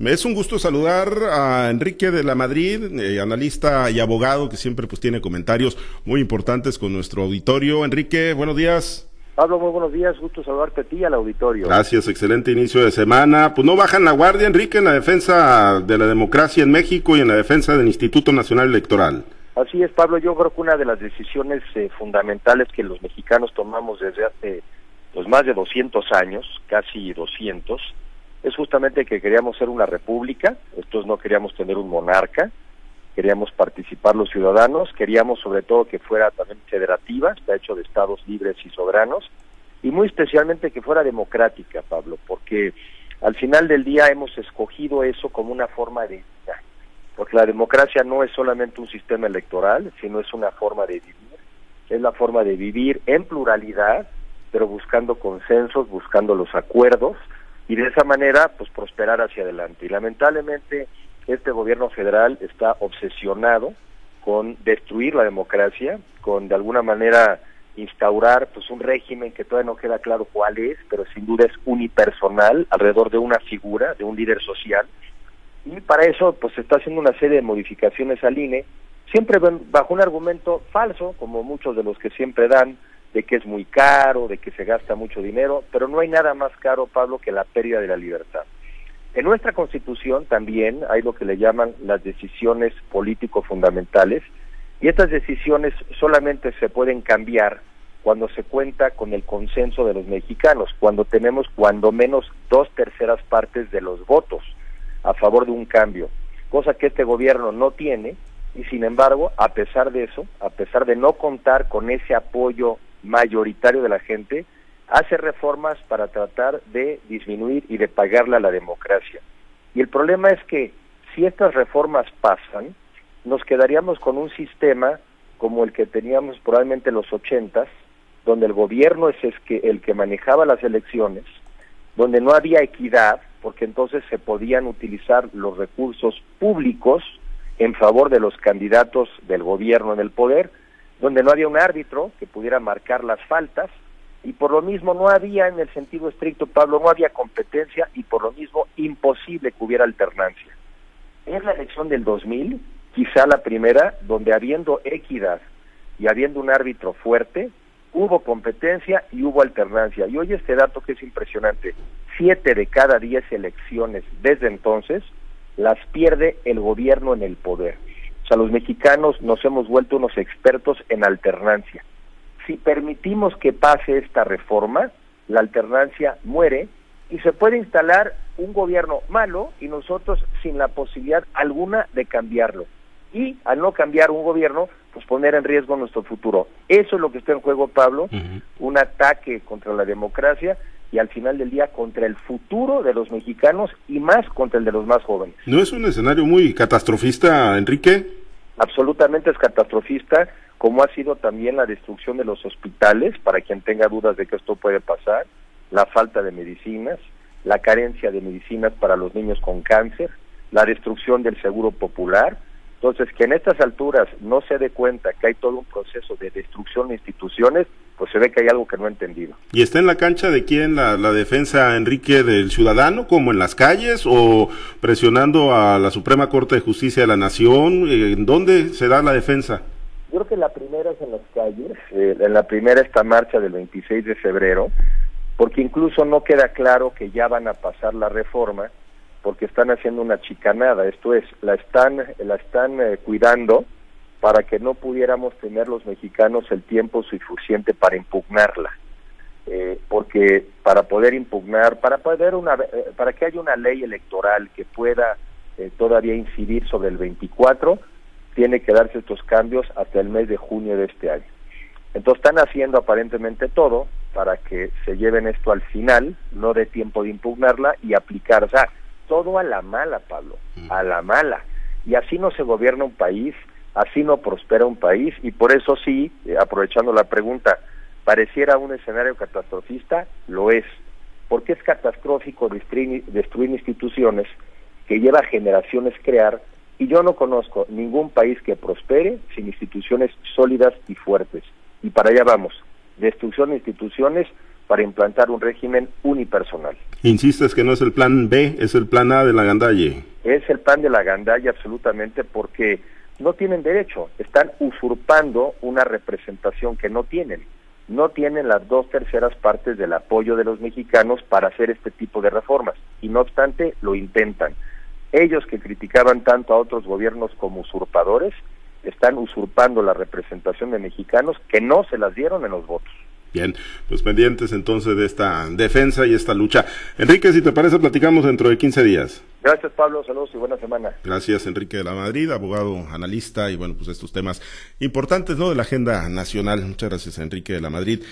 Me es un gusto saludar a Enrique de la Madrid, eh, analista y abogado que siempre pues tiene comentarios muy importantes con nuestro auditorio. Enrique, buenos días. Pablo, muy buenos días, gusto saludarte a ti y al auditorio. Gracias, excelente inicio de semana. Pues no bajan la guardia, Enrique, en la defensa de la democracia en México y en la defensa del Instituto Nacional Electoral. Así es, Pablo, yo creo que una de las decisiones eh, fundamentales que los mexicanos tomamos desde hace pues más de 200 años, casi 200, es justamente que queríamos ser una república, estos no queríamos tener un monarca, queríamos participar los ciudadanos, queríamos sobre todo que fuera también federativa, está hecho de estados libres y soberanos, y muy especialmente que fuera democrática, Pablo, porque al final del día hemos escogido eso como una forma de vida, porque la democracia no es solamente un sistema electoral, sino es una forma de vivir, es la forma de vivir en pluralidad, pero buscando consensos, buscando los acuerdos, y de esa manera pues prosperar hacia adelante. Y lamentablemente este gobierno federal está obsesionado con destruir la democracia, con de alguna manera instaurar pues un régimen que todavía no queda claro cuál es, pero sin duda es unipersonal alrededor de una figura, de un líder social. Y para eso pues se está haciendo una serie de modificaciones al INE, siempre bajo un argumento falso, como muchos de los que siempre dan, de que es muy caro, de que se gasta mucho dinero, pero no hay nada más caro, Pablo, que la pérdida de la libertad. En nuestra Constitución también hay lo que le llaman las decisiones político fundamentales, y estas decisiones solamente se pueden cambiar cuando se cuenta con el consenso de los mexicanos, cuando tenemos cuando menos dos terceras partes de los votos a favor de un cambio, cosa que este gobierno no tiene, y sin embargo, a pesar de eso, a pesar de no contar con ese apoyo mayoritario de la gente, hace reformas para tratar de disminuir y de pagarle a la democracia. Y el problema es que si estas reformas pasan, nos quedaríamos con un sistema como el que teníamos probablemente en los ochentas, donde el gobierno es el que manejaba las elecciones, donde no había equidad, porque entonces se podían utilizar los recursos públicos en favor de los candidatos del gobierno en el poder, donde no había un árbitro que pudiera marcar las faltas y por lo mismo no había en el sentido estricto, Pablo, no había competencia y por lo mismo imposible que hubiera alternancia. Es la elección del 2000, quizá la primera, donde habiendo equidad y habiendo un árbitro fuerte, hubo competencia y hubo alternancia. Y hoy este dato que es impresionante, siete de cada diez elecciones desde entonces las pierde el gobierno en el poder. O sea, los mexicanos nos hemos vuelto unos expertos en alternancia. Si permitimos que pase esta reforma, la alternancia muere y se puede instalar un gobierno malo y nosotros sin la posibilidad alguna de cambiarlo. Y al no cambiar un gobierno, pues poner en riesgo nuestro futuro. Eso es lo que está en juego, Pablo, un ataque contra la democracia y al final del día contra el futuro de los mexicanos y más contra el de los más jóvenes. ¿No es un escenario muy catastrofista, Enrique? Absolutamente es catastrofista, como ha sido también la destrucción de los hospitales, para quien tenga dudas de que esto puede pasar, la falta de medicinas, la carencia de medicinas para los niños con cáncer, la destrucción del seguro popular. Entonces, que en estas alturas no se dé cuenta que hay todo un proceso de destrucción de instituciones, pues se ve que hay algo que no ha entendido. ¿Y está en la cancha de quién la, la, defensa, Enrique, del ciudadano, como en las calles, o presionando a la Suprema Corte de Justicia de la Nación? ¿En dónde se da la defensa? Yo creo que la primera es en las calles, eh, en la primera esta marcha del 26 de febrero, porque incluso no queda claro que ya van a pasar la reforma, porque están haciendo una chicanada, esto es, la están, la están eh, cuidando, para que no pudiéramos tener los mexicanos el tiempo suficiente para impugnarla. Eh, porque para poder impugnar, para poder una, eh, para que haya una ley electoral que pueda eh, todavía incidir sobre el 24, tiene que darse estos cambios hasta el mes de junio de este año. Entonces están haciendo aparentemente todo para que se lleven esto al final, no de tiempo de impugnarla y aplicar, o sea, todo a la mala, Pablo, a la mala. Y así no se gobierna un país, Así no prospera un país y por eso sí, eh, aprovechando la pregunta, pareciera un escenario catastrofista, lo es. Porque es catastrófico destruir, destruir instituciones que lleva generaciones crear y yo no conozco ningún país que prospere sin instituciones sólidas y fuertes. Y para allá vamos. Destrucción de instituciones para implantar un régimen unipersonal. Insistes que no es el plan B, es el plan A de la Gandalle. Es el plan de la Gandalle absolutamente porque no tienen derecho, están usurpando una representación que no tienen. No tienen las dos terceras partes del apoyo de los mexicanos para hacer este tipo de reformas y no obstante lo intentan. Ellos que criticaban tanto a otros gobiernos como usurpadores, están usurpando la representación de mexicanos que no se las dieron en los votos. Bien, pues pendientes entonces de esta defensa y esta lucha. Enrique, si te parece, platicamos dentro de 15 días. Gracias, Pablo. Saludos y buena semana. Gracias, Enrique de la Madrid, abogado, analista y bueno, pues estos temas importantes, ¿no? De la agenda nacional. Muchas gracias, Enrique de la Madrid.